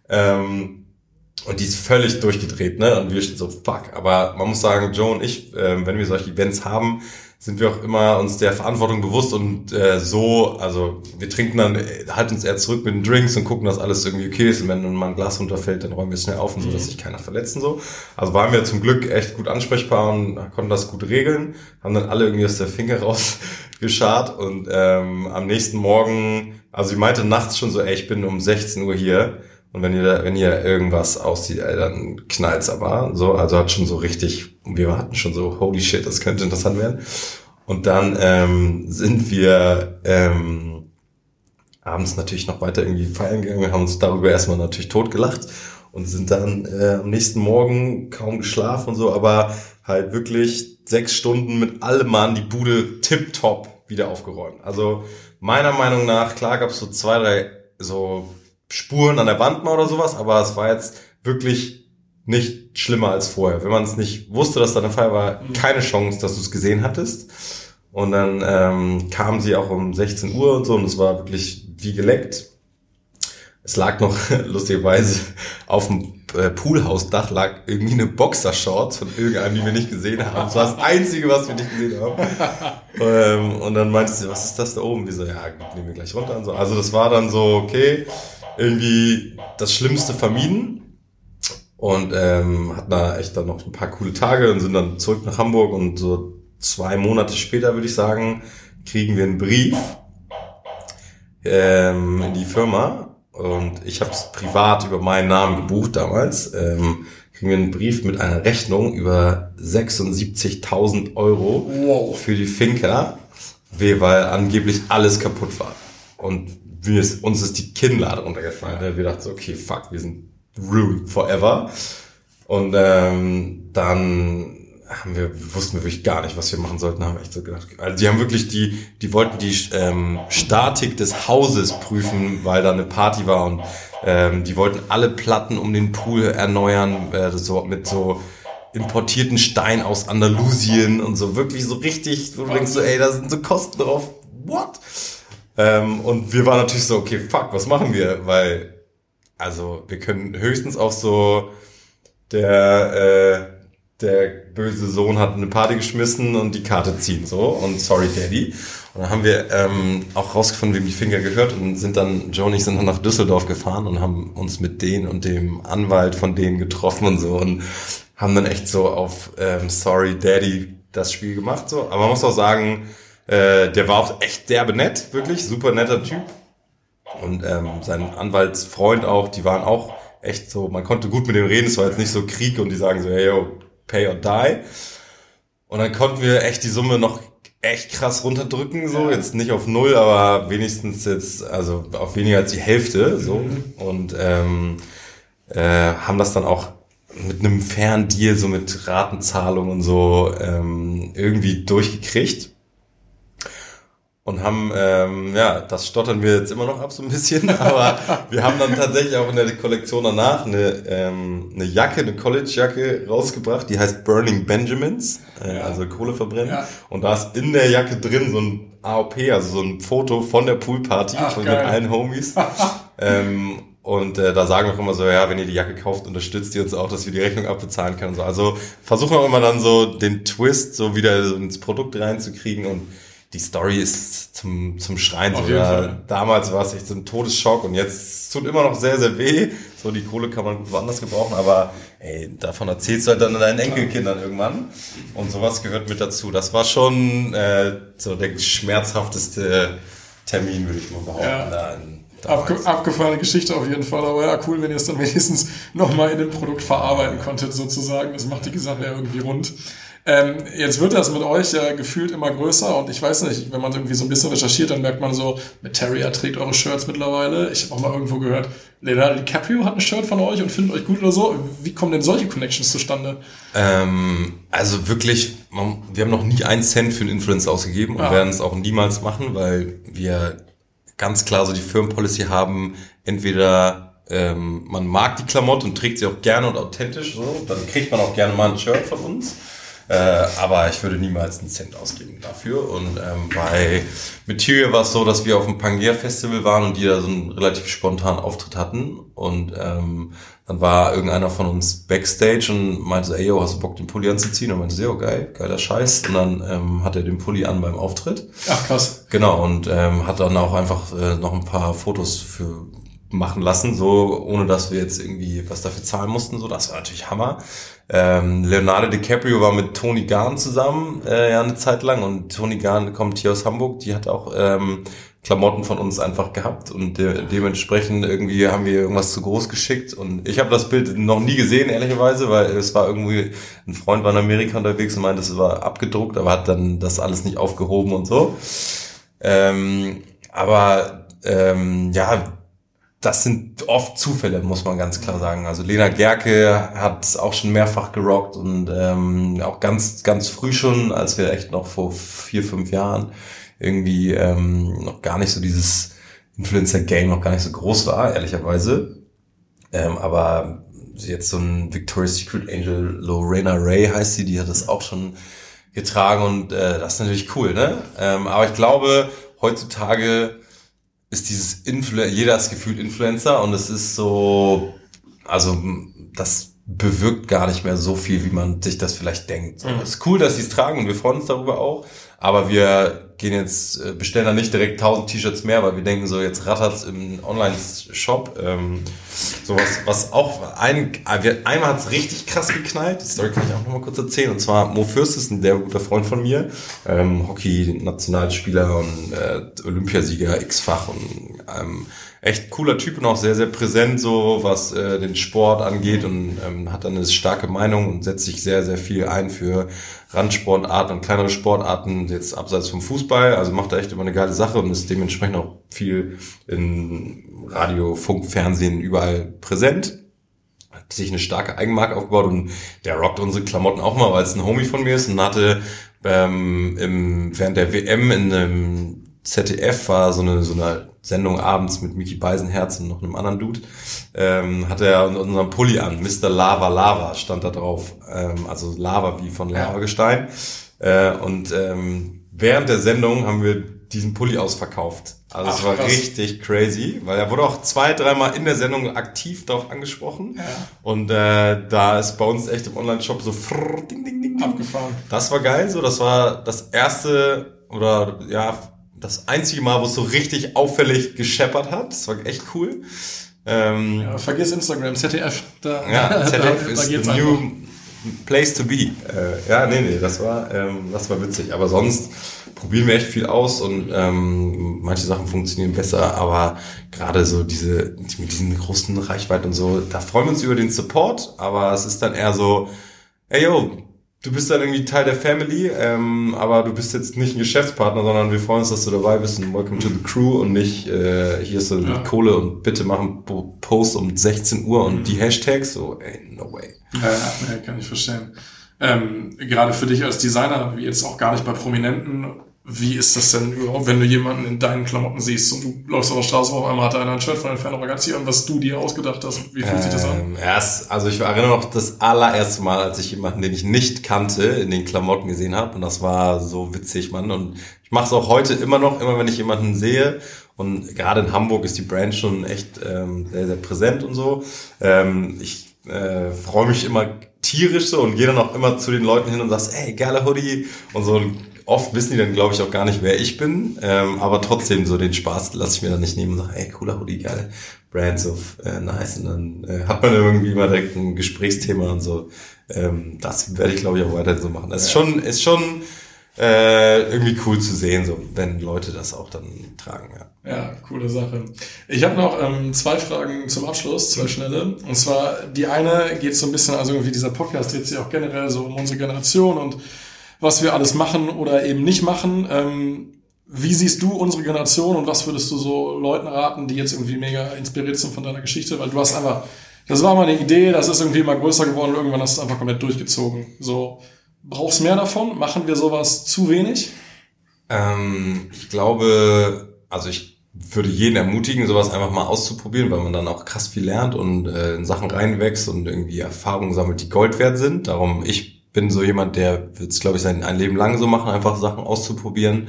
Ähm, und die ist völlig durchgedreht, ne? Und wir sind so, fuck. Aber man muss sagen, Joe und ich, äh, wenn wir solche Events haben, sind wir auch immer uns der Verantwortung bewusst und äh, so, also wir trinken dann, äh, halten uns eher zurück mit den Drinks und gucken, dass alles irgendwie okay ist. Und wenn mal ein Glas runterfällt, dann räumen wir es schnell auf und so, dass mhm. sich keiner verletzt und so. Also waren wir zum Glück echt gut ansprechbar und konnten das gut regeln, haben dann alle irgendwie aus der Finger rausgeschart und ähm, am nächsten Morgen, also ich meinte nachts schon so, ey, ich bin um 16 Uhr hier und wenn ihr, wenn ihr irgendwas aussieht, ey, dann knallt's aber. So, also hat schon so richtig, wir hatten schon so, holy shit, das könnte interessant werden. Und dann ähm, sind wir ähm, abends natürlich noch weiter irgendwie feiern gegangen. Haben uns darüber erstmal natürlich totgelacht und sind dann äh, am nächsten Morgen kaum geschlafen und so, aber halt wirklich sechs Stunden mit allem Mann die Bude tipptopp wieder aufgeräumt. Also meiner Meinung nach, klar gab es so zwei, drei so Spuren an der Wand mal oder sowas, aber es war jetzt wirklich nicht schlimmer als vorher. Wenn man es nicht wusste, dass da eine Feier war, mhm. keine Chance, dass du es gesehen hattest. Und dann ähm, kam sie auch um 16 Uhr und so und es war wirklich wie geleckt. Es lag noch lustigerweise auf dem äh, Poolhausdach lag irgendwie eine Boxershorts von irgendeinem, die wir nicht gesehen haben. Das war das Einzige, was wir nicht gesehen haben. ähm, und dann meinte sie, was ist das da oben? Wir so, ja, nehmen wir gleich runter und so. Also das war dann so, okay, irgendwie das Schlimmste vermieden und ähm, hatten da echt dann noch ein paar coole Tage und sind dann zurück nach Hamburg und so zwei Monate später, würde ich sagen, kriegen wir einen Brief ähm, in die Firma und ich habe es privat über meinen Namen gebucht damals. Ähm, kriegen wir einen Brief mit einer Rechnung über 76.000 Euro wow. für die Finca, weil angeblich alles kaputt war. Und wir, uns ist die Kinnlade runtergefallen. Wir dachten so, okay, fuck, wir sind ruined forever. Und ähm, dann haben wir, wussten wir wirklich gar nicht, was wir machen sollten, haben echt so gedacht. Also die haben wirklich die, die wollten die ähm, Statik des Hauses prüfen, weil da eine Party war und ähm, die wollten alle Platten um den Pool erneuern, äh, so mit so importierten Stein aus Andalusien und so wirklich so richtig, wo du denkst so, ey, da sind so Kosten drauf. What? Ähm, und wir waren natürlich so, okay, fuck, was machen wir? Weil, also, wir können höchstens auf so der, äh, der böse Sohn hat eine Party geschmissen und die Karte ziehen, so. Und sorry, Daddy. Und dann haben wir ähm, auch rausgefunden, wem die Finger gehört und sind dann, Joe und ich sind dann nach Düsseldorf gefahren und haben uns mit denen und dem Anwalt von denen getroffen und so und haben dann echt so auf ähm, Sorry, Daddy das Spiel gemacht, so. Aber man muss auch sagen, äh, der war auch echt derbe nett, wirklich, super netter Typ. Und ähm, sein Anwaltsfreund auch, die waren auch echt so, man konnte gut mit dem reden, es war jetzt nicht so Krieg und die sagen so, hey yo, pay or die. Und dann konnten wir echt die Summe noch echt krass runterdrücken, so, jetzt nicht auf null, aber wenigstens jetzt, also auf weniger als die Hälfte, so. Mhm. Und ähm, äh, haben das dann auch mit einem fairen Deal, so mit Ratenzahlung und so, ähm, irgendwie durchgekriegt und haben, ähm, ja, das stottern wir jetzt immer noch ab so ein bisschen, aber wir haben dann tatsächlich auch in der Kollektion danach eine, ähm, eine Jacke, eine College-Jacke rausgebracht, die heißt Burning Benjamins, äh, ja. also Kohle verbrennen. Ja. Und da ist in der Jacke drin so ein AOP, also so ein Foto von der Poolparty Ach, von, mit geil. allen Homies. ähm, und äh, da sagen wir auch immer so, ja, wenn ihr die Jacke kauft, unterstützt ihr uns auch, dass wir die Rechnung abbezahlen können. Und so. Also versuchen wir immer dann so den Twist so wieder ins Produkt reinzukriegen und die Story ist zum, zum Schreien. So, ja, damals war es echt so ein Todesschock und jetzt tut immer noch sehr, sehr weh. So, die Kohle kann man gut woanders gebrauchen, aber ey, davon erzählst du halt dann deinen Enkelkindern irgendwann. Und sowas gehört mit dazu. Das war schon äh, so der schmerzhafteste Termin, würde ich mal behaupten. Ja. da in- Abge abgefahrene Geschichte auf jeden Fall, aber ja, cool, wenn ihr es dann wenigstens nochmal in dem Produkt verarbeiten konntet, sozusagen. Das macht die Sache ja irgendwie rund. Ähm, jetzt wird das mit euch ja gefühlt immer größer und ich weiß nicht, wenn man irgendwie so ein bisschen recherchiert, dann merkt man so, mit Terrier trägt eure Shirts mittlerweile. Ich habe auch mal irgendwo gehört, Leonardo DiCaprio hat ein Shirt von euch und findet euch gut oder so. Wie kommen denn solche Connections zustande? Ähm, also wirklich, man, wir haben noch nie einen Cent für einen Influencer ausgegeben und Ah. werden es auch niemals machen, weil wir ganz klar so die Firmenpolicy haben, entweder ähm, man mag die Klamotte und trägt sie auch gerne und authentisch so, dann kriegt man auch gerne mal ein Shirt von uns. Äh, aber ich würde niemals einen Cent ausgeben dafür. Und ähm, bei Material war es so, dass wir auf dem Pangea Festival waren und die da so einen relativ spontanen Auftritt hatten. Und ähm, dann war irgendeiner von uns Backstage und meinte so, ey, yo, hast du Bock, den Pulli anzuziehen? Und meinte so, ja, geil, geiler Scheiß. Und dann ähm, hat er den Pulli an beim Auftritt. Ach krass. Genau, und ähm, hat dann auch einfach äh, noch ein paar Fotos für machen lassen, so ohne dass wir jetzt irgendwie was dafür zahlen mussten. So, das war natürlich Hammer. Ähm, Leonardo DiCaprio war mit Tony Garn zusammen äh, ja eine Zeit lang und Tony Garn kommt hier aus Hamburg. Die hat auch ähm, Klamotten von uns einfach gehabt und de dementsprechend irgendwie haben wir irgendwas zu groß geschickt und ich habe das Bild noch nie gesehen ehrlicherweise, weil es war irgendwie ein Freund war in Amerika unterwegs und meinte, es war abgedruckt, aber hat dann das alles nicht aufgehoben und so. Ähm, aber ähm, ja, das sind oft Zufälle, muss man ganz klar sagen. Also Lena Gerke hat es auch schon mehrfach gerockt und ähm, auch ganz, ganz früh schon, als wir echt noch vor vier, fünf Jahren irgendwie ähm, noch gar nicht so dieses Influencer-Game noch gar nicht so groß war, ehrlicherweise. Ähm, aber jetzt so ein Victoria's Secret Angel, Lorena Ray heißt sie, die hat das auch schon getragen und äh, das ist natürlich cool, ne? Ähm, aber ich glaube, heutzutage ist dieses Influ jeder ist gefühlt Influencer und es ist so, also das bewirkt gar nicht mehr so viel, wie man sich das vielleicht denkt. Mhm. Es ist cool, dass sie es tragen und wir freuen uns darüber auch, aber wir gehen jetzt, äh, bestellen da nicht direkt 1000 T-Shirts mehr, weil wir denken so, jetzt rattert's im Online-Shop. Ähm, sowas, was auch ein, äh, einmal hat's richtig krass geknallt, die Story kann ich auch noch mal kurz erzählen, und zwar Mo Fürst ist ein sehr guter Freund von mir, ähm, Hockey-Nationalspieler und äh, Olympiasieger, X-Fach und ähm, echt cooler Typ und auch sehr, sehr präsent, so was äh, den Sport angeht und ähm, hat dann eine starke Meinung und setzt sich sehr, sehr viel ein für Randsportarten und kleinere Sportarten, jetzt abseits vom Fußball. Also macht er echt immer eine geile Sache und ist dementsprechend auch viel in Radio, Funk, Fernsehen überall präsent. Hat sich eine starke Eigenmarke aufgebaut und der rockt unsere Klamotten auch mal, weil es ein Homie von mir ist und hatte ähm, im, während der WM in einem ZDF war so eine, so eine Sendung abends mit Mickey Beisenherz und noch einem anderen Dude, ähm, hatte er unseren Pulli an, Mr. Lava Lava stand da drauf, ähm, also Lava wie von Lavagestein. Äh, und ähm, während der Sendung haben wir diesen Pulli ausverkauft. Also es Ach, war krass. richtig crazy, weil er wurde auch zwei, dreimal in der Sendung aktiv darauf angesprochen. Ja. Und äh, da ist bei uns echt im Online-Shop so frrr, ding, ding, ding, ding. Abgefahren. Das war geil, so. Das war das erste oder ja, das einzige Mal, wo es so richtig auffällig gescheppert hat. Das war echt cool. Ähm, Ja, vergiss Instagram, ZDF. Da, ja, ZDF da, ist da the einfach. new place to be. Äh, ja, nee, nee, das war, ähm, das war witzig. Aber sonst probieren wir echt viel aus und ähm, manche Sachen funktionieren besser, aber gerade so diese, die, mit diesen großen Reichweiten und so, da freuen wir uns über den Support, aber es ist dann eher so, ey yo, du bist dann irgendwie Teil der Family, ähm, aber du bist jetzt nicht ein Geschäftspartner, sondern wir freuen uns, dass du dabei bist und welcome to the crew und nicht äh, hier ist so Ja. Kohle und bitte machen Po- Post um 16 Uhr und die Hashtags, so ey, no way. Ja, ja, kann ich verstehen. Ähm, gerade für dich als Designer, jetzt auch gar nicht bei Prominenten, wie ist das denn überhaupt, wenn du jemanden in deinen Klamotten siehst und du läufst auf der Straße auf einmal hat einer ein Shirt von Inferno Ragazzi an, was du dir ausgedacht hast? Wie fühlt ähm, sich das an? Ähm, erst, also ich erinnere noch das allererste Mal, als ich jemanden, den ich nicht kannte, in den Klamotten gesehen habe und das war so witzig, Mann. Und ich mache es auch heute immer noch, immer wenn ich jemanden sehe und gerade in Hamburg ist die Brand schon echt ähm, sehr, sehr präsent und so. Ähm, ich äh, freue mich immer tierisch so und gehe dann auch immer zu den Leuten hin und sagst, ey, geiler Hoodie und so oft wissen die dann, glaube ich, auch gar nicht, wer ich bin. Ähm, aber trotzdem, so den Spaß lasse ich mir dann nicht nehmen und sage, ey, cooler Hoodie, geil. Brands of äh, nice. Und dann äh, hat man irgendwie mal direkt ein Gesprächsthema und so. Ähm, das werde ich, glaube ich, auch weiterhin so machen. Das ist schon, ist schon äh, irgendwie cool zu sehen, so wenn Leute das auch dann tragen, ja. Ja, coole Sache. Ich habe noch ähm, zwei Fragen zum Abschluss, zwei schnelle. Und zwar, die eine geht so ein bisschen, also irgendwie dieser Podcast dreht sich auch generell so um unsere Generation und was wir alles machen oder eben nicht machen. Ähm, wie siehst du unsere Generation und was würdest du so Leuten raten, die jetzt irgendwie mega inspiriert sind von deiner Geschichte? Weil du hast einfach, das war mal eine Idee, das ist irgendwie immer größer geworden, irgendwann hast du es einfach komplett durchgezogen. So, brauchst mehr davon? Machen wir sowas zu wenig? Ähm, ich glaube, also ich würde jeden ermutigen, sowas einfach mal auszuprobieren, weil man dann auch krass viel lernt und äh, in Sachen reinwächst und irgendwie Erfahrungen sammelt, die Gold wert sind. Darum, ich bin so jemand, der wird es, glaube ich, sein ein Leben lang so machen, einfach Sachen auszuprobieren.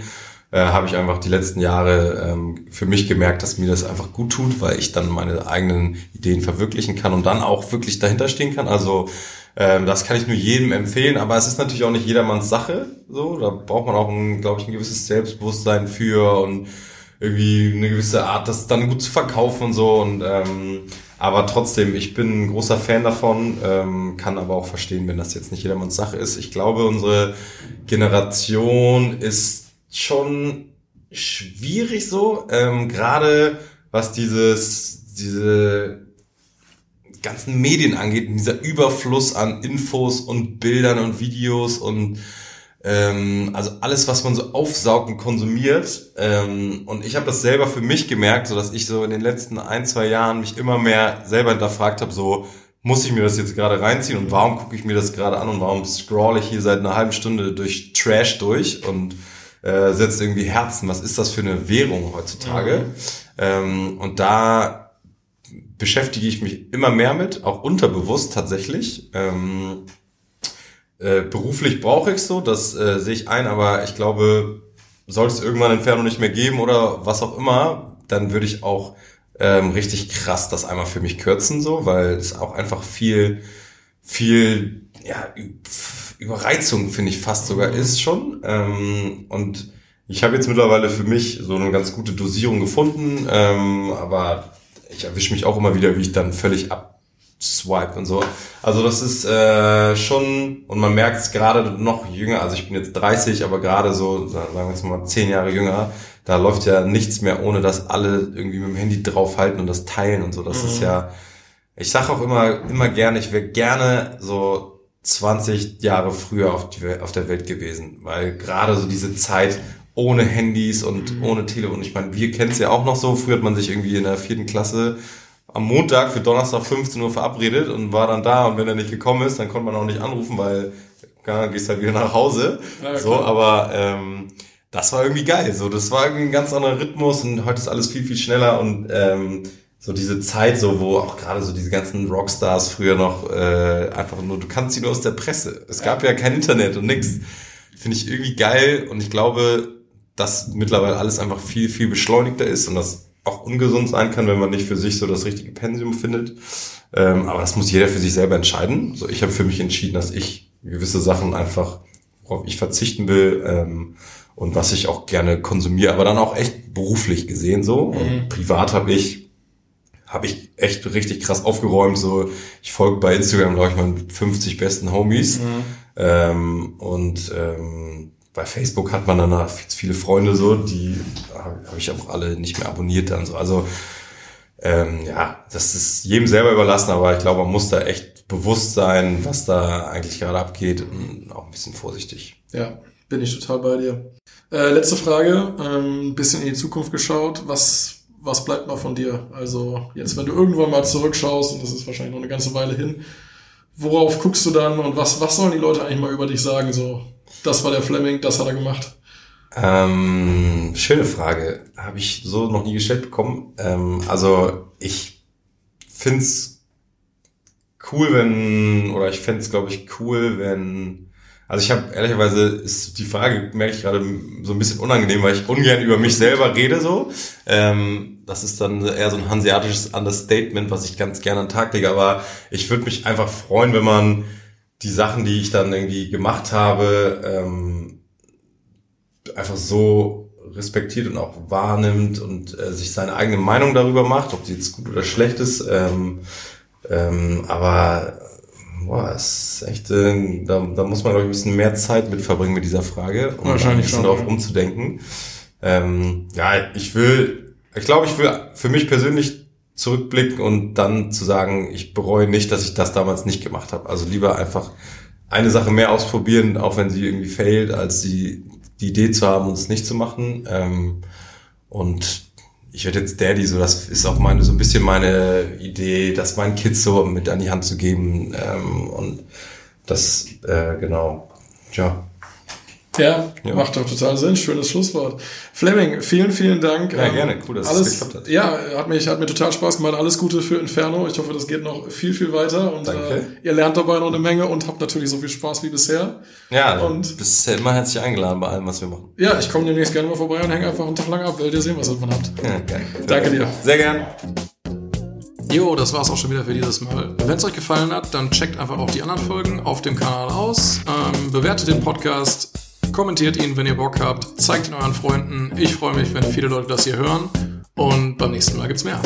Äh, habe ich einfach die letzten Jahre ähm, für mich gemerkt, dass mir das einfach gut tut, weil ich dann meine eigenen Ideen verwirklichen kann und dann auch wirklich dahinter stehen kann. Also ähm, das kann ich nur jedem empfehlen, aber es ist natürlich auch nicht jedermanns Sache. So, da braucht man auch, glaube ich, ein gewisses Selbstbewusstsein für und irgendwie eine gewisse Art, das dann gut zu verkaufen und so. Und ähm, aber trotzdem, ich bin ein großer Fan davon, ähm, kann aber auch verstehen, wenn das jetzt nicht jedermanns Sache ist. Ich glaube, unsere Generation ist schon schwierig so, ähm, gerade was dieses, diese ganzen Medien angeht, dieser Überfluss an Infos und Bildern und Videos und ähm, also alles, was man so aufsaugt und konsumiert. Ähm, und ich habe das selber für mich gemerkt, so dass ich so in den letzten ein, zwei Jahren mich immer mehr selber hinterfragt habe, so muss ich mir das jetzt gerade reinziehen und warum gucke ich mir das gerade an und warum scroll ich hier seit einer halben Stunde durch Trash durch und äh, setze irgendwie Herzen. Was ist das für eine Währung heutzutage? Mhm. Ähm, und da beschäftige ich mich immer mehr mit, auch unterbewusst tatsächlich. Ähm, äh, beruflich brauche ich so, das äh, sehe ich ein, aber ich glaube, soll es irgendwann Inferno nicht mehr geben oder was auch immer, dann würde ich auch ähm, richtig krass das einmal für mich kürzen, so, weil es auch einfach viel, viel, ja, Überreizung, finde ich fast sogar mhm. ist schon. Ähm, und ich habe jetzt mittlerweile für mich so eine ganz gute Dosierung gefunden, ähm, aber ich erwische mich auch immer wieder, wie ich dann völlig ab Swipe und so. Also das ist äh, schon, und man merkt es gerade noch jünger, also ich bin jetzt 30, aber gerade so, sagen wir jetzt mal 10 Jahre jünger, da läuft ja nichts mehr, ohne dass alle irgendwie mit dem Handy draufhalten und das teilen und so. Das mhm. ist ja, ich sage auch immer, immer gerne, ich wäre gerne so 20 Jahre früher auf, die, auf der Welt gewesen, weil gerade so diese Zeit ohne Handys und mhm. ohne Telefon, ich meine, wir kennen es ja auch noch so, früher hat man sich irgendwie in der vierten Klasse am Montag für Donnerstag 15 Uhr verabredet und war dann da und wenn er nicht gekommen ist, dann konnte man auch nicht anrufen, weil ja, gehst halt wieder nach Hause. Ja, so, aber ähm, das war irgendwie geil. So, das war irgendwie ein ganz anderer Rhythmus und heute ist alles viel, viel schneller und ähm, so diese Zeit, so wo auch gerade so diese ganzen Rockstars früher noch äh, einfach nur, du kannst sie nur aus der Presse. Es gab ja kein Internet und nix. Finde ich irgendwie geil und ich glaube, dass mittlerweile alles einfach viel, viel beschleunigter ist und das auch ungesund sein kann, wenn man nicht für sich so das richtige Pensium findet. Ähm, aber das muss jeder für sich selber entscheiden. So, ich habe für mich entschieden, dass ich gewisse Sachen einfach, worauf ich verzichten will ähm, und was ich auch gerne konsumiere, aber dann auch echt beruflich gesehen so. Und mhm. privat habe ich habe ich echt richtig krass aufgeräumt. So, ich folge bei Instagram, glaube ich, meinen 50 besten Homies. Mhm. Ähm, und ähm, bei Facebook hat man danach viele Freunde so, die habe ich auch alle nicht mehr abonniert dann so. Also ähm, ja, das ist jedem selber überlassen, aber ich glaube, man muss da echt bewusst sein, was da eigentlich gerade abgeht und auch ein bisschen vorsichtig. Ja, bin ich total bei dir. Äh, letzte Frage, ähm, bisschen in die Zukunft geschaut. Was, was bleibt noch von dir? Also jetzt, wenn du irgendwann mal zurückschaust, und das ist wahrscheinlich noch eine ganze Weile hin, worauf guckst du dann und was, was sollen die Leute eigentlich mal über dich sagen? So, das war der Fleming, das hat er gemacht. Ähm, schöne Frage. Habe ich so noch nie gestellt bekommen. Ähm, also ich find's cool, wenn, oder ich fände glaube ich, cool, wenn also ich habe ehrlicherweise ist die Frage, merke ich gerade so ein bisschen unangenehm, weil ich ungern über mich selber rede so. Ähm, das ist dann eher so ein hanseatisches Understatement, was ich ganz gerne an Tag lege. Aber ich würde mich einfach freuen, wenn man die Sachen, die ich dann irgendwie gemacht habe, ähm, einfach so respektiert und auch wahrnimmt und äh, sich seine eigene Meinung darüber macht, ob sie jetzt gut oder schlecht ist. Ähm, ähm, aber boah, ist echt, äh, da, da muss man, glaube ich, ein bisschen mehr Zeit mit verbringen mit dieser Frage, um Wahrscheinlich ein bisschen schon, darauf ja. umzudenken. Ähm, ja, ich will, ich glaube, ich will für mich persönlich zurückblicken und dann zu sagen, ich bereue nicht, dass ich das damals nicht gemacht habe. Also lieber einfach eine Sache mehr ausprobieren, auch wenn sie irgendwie failt, als die, die Idee zu haben, uns nicht zu machen. Ähm, und ich werde jetzt Daddy, so das ist auch meine so ein bisschen meine Idee, das meinen Kids so mit an die Hand zu geben. Ähm, und das, äh, genau, ja. Ja, Ja. macht doch total Sinn. Schönes Schlusswort. Fleming, vielen, vielen Dank. Ja, Ähm, gerne. Cool, dass es alles, geklappt hat. Ja, hat, mich, hat mir total Spaß gemacht. Alles Gute für Inferno. Ich hoffe, das geht noch viel, viel weiter. Und Danke. Äh, ihr lernt dabei noch eine Menge und habt natürlich so viel Spaß wie bisher. Ja, Und- bist ja immer herzlich eingeladen bei allem, was wir machen. Ja, ich komme demnächst gerne mal vorbei und hänge einfach einen Tag lang ab, weil ihr sehen, was ihr davon habt. Ja, geil. Danke dir. Sehr gern. Jo, das war's auch schon wieder für dieses Mal. Wenn es euch gefallen hat, dann checkt einfach auch die anderen Folgen auf dem Kanal aus, ähm, bewertet den Podcast, kommentiert ihn, wenn ihr Bock habt, zeigt ihn euren Freunden. Ich freue mich, wenn viele Leute das hier hören und beim nächsten Mal gibt's mehr.